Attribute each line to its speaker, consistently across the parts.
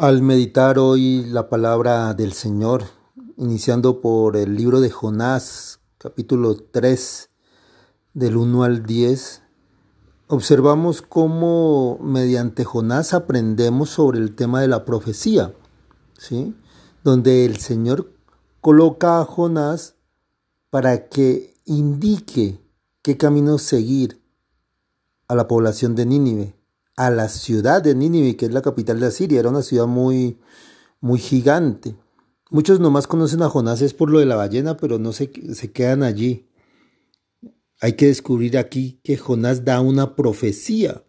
Speaker 1: Al meditar hoy la palabra del Señor, iniciando por el libro de Jonás, capítulo 3, del 1 al 10, observamos cómo mediante Jonás aprendemos sobre el tema de la profecía, ¿sí? donde el Señor coloca a Jonás para que indique qué camino seguir a la población de Nínive a la ciudad de Nínive, que es la capital de Asiria. Era una ciudad muy, muy gigante. Muchos nomás conocen a Jonás es por lo de la ballena, pero no se, se quedan allí. Hay que descubrir aquí que Jonás da una profecía,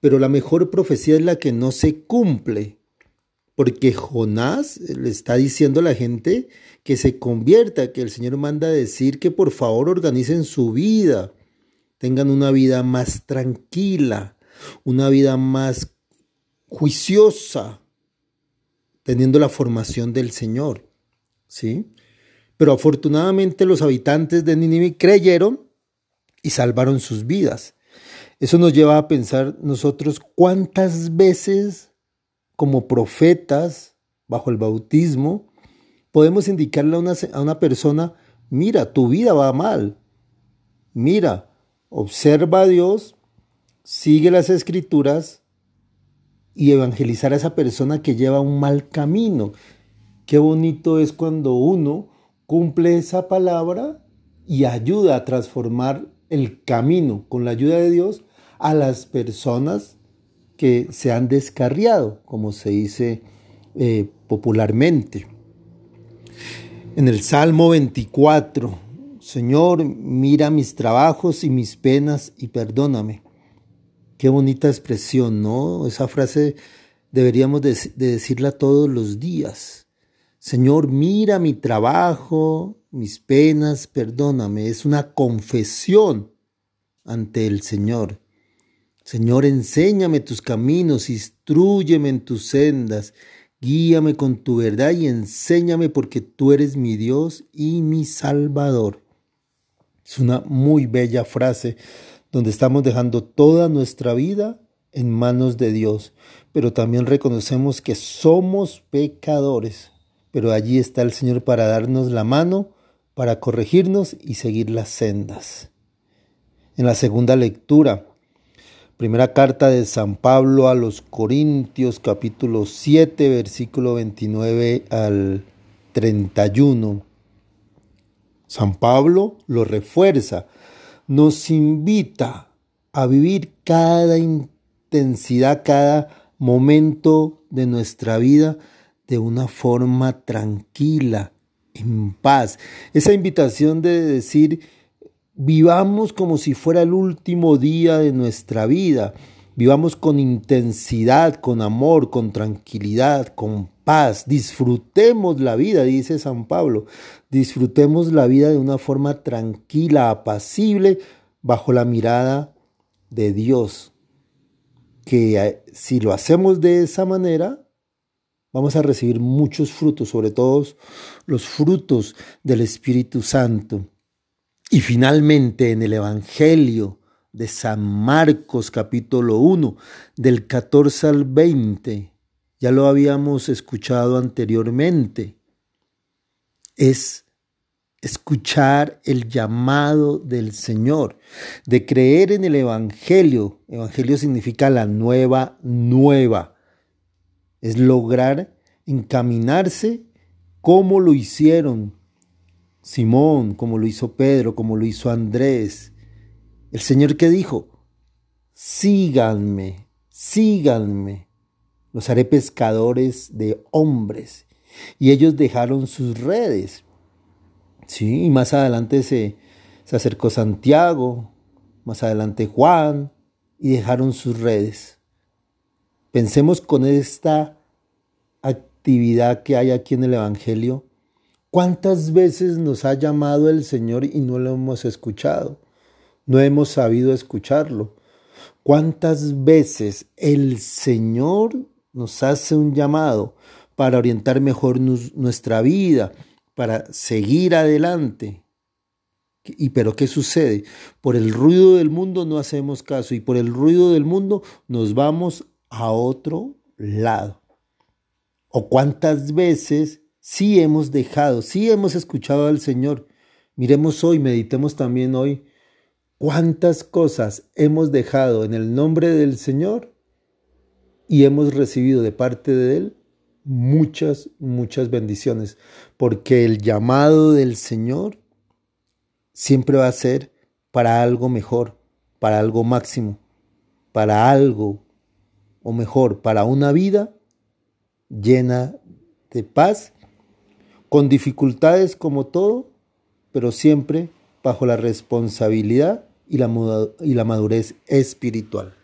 Speaker 1: pero la mejor profecía es la que no se cumple, porque Jonás le está diciendo a la gente que se convierta, que el Señor manda decir que por favor organicen su vida, tengan una vida más tranquila, una vida más juiciosa, teniendo la formación del Señor. ¿Sí? Pero afortunadamente los habitantes de Nínive creyeron y salvaron sus vidas. Eso nos lleva a pensar nosotros cuántas veces como profetas bajo el bautismo podemos indicarle a una, a una persona, mira, tu vida va mal, mira, observa a Dios sigue las escrituras y evangelizar a esa persona que lleva un mal camino. Qué bonito es cuando uno cumple esa palabra y ayuda a transformar el camino con la ayuda de Dios a las personas que se han descarriado, como se dice eh, popularmente. En el Salmo 24, Señor, mira mis trabajos y mis penas y perdóname. Qué bonita expresión, ¿no? Esa frase deberíamos de, decirla todos los días. Señor, mira mi trabajo, mis penas, perdóname. Es una confesión ante el Señor. Señor, enséñame tus caminos, instruyeme en tus sendas, guíame con tu verdad y enséñame porque tú eres mi Dios y mi Salvador. Es una muy bella frase donde estamos dejando toda nuestra vida en manos de Dios, pero también reconocemos que somos pecadores, pero allí está el Señor para darnos la mano, para corregirnos y seguir las sendas. En la segunda lectura, primera carta de San Pablo a los Corintios capítulo 7 versículo 29 al 31. San Pablo lo refuerza nos invita a vivir cada intensidad, cada momento de nuestra vida de una forma tranquila, en paz. Esa invitación de decir, vivamos como si fuera el último día de nuestra vida, vivamos con intensidad, con amor, con tranquilidad, con paz, disfrutemos la vida, dice San Pablo, disfrutemos la vida de una forma tranquila, apacible, bajo la mirada de Dios. Que eh, si lo hacemos de esa manera, vamos a recibir muchos frutos, sobre todo los frutos del Espíritu Santo. Y finalmente en el Evangelio de San Marcos capítulo 1, del 14 al 20, ya lo habíamos escuchado anteriormente, es escuchar el llamado del Señor, de creer en el Evangelio. Evangelio significa la nueva, nueva. Es lograr encaminarse como lo hicieron Simón, como lo hizo Pedro, como lo hizo Andrés. El Señor que dijo, síganme, síganme los haré pescadores de hombres. Y ellos dejaron sus redes. Sí, y más adelante se, se acercó Santiago, más adelante Juan, y dejaron sus redes. Pensemos con esta actividad que hay aquí en el Evangelio. ¿Cuántas veces nos ha llamado el Señor y no lo hemos escuchado? No hemos sabido escucharlo. ¿Cuántas veces el Señor nos hace un llamado para orientar mejor nuestra vida, para seguir adelante. ¿Y pero qué sucede? Por el ruido del mundo no hacemos caso y por el ruido del mundo nos vamos a otro lado. O cuántas veces sí hemos dejado, sí hemos escuchado al Señor. Miremos hoy, meditemos también hoy cuántas cosas hemos dejado en el nombre del Señor y hemos recibido de parte de Él muchas, muchas bendiciones, porque el llamado del Señor siempre va a ser para algo mejor, para algo máximo, para algo, o mejor, para una vida llena de paz, con dificultades como todo, pero siempre bajo la responsabilidad y la, y la madurez espiritual.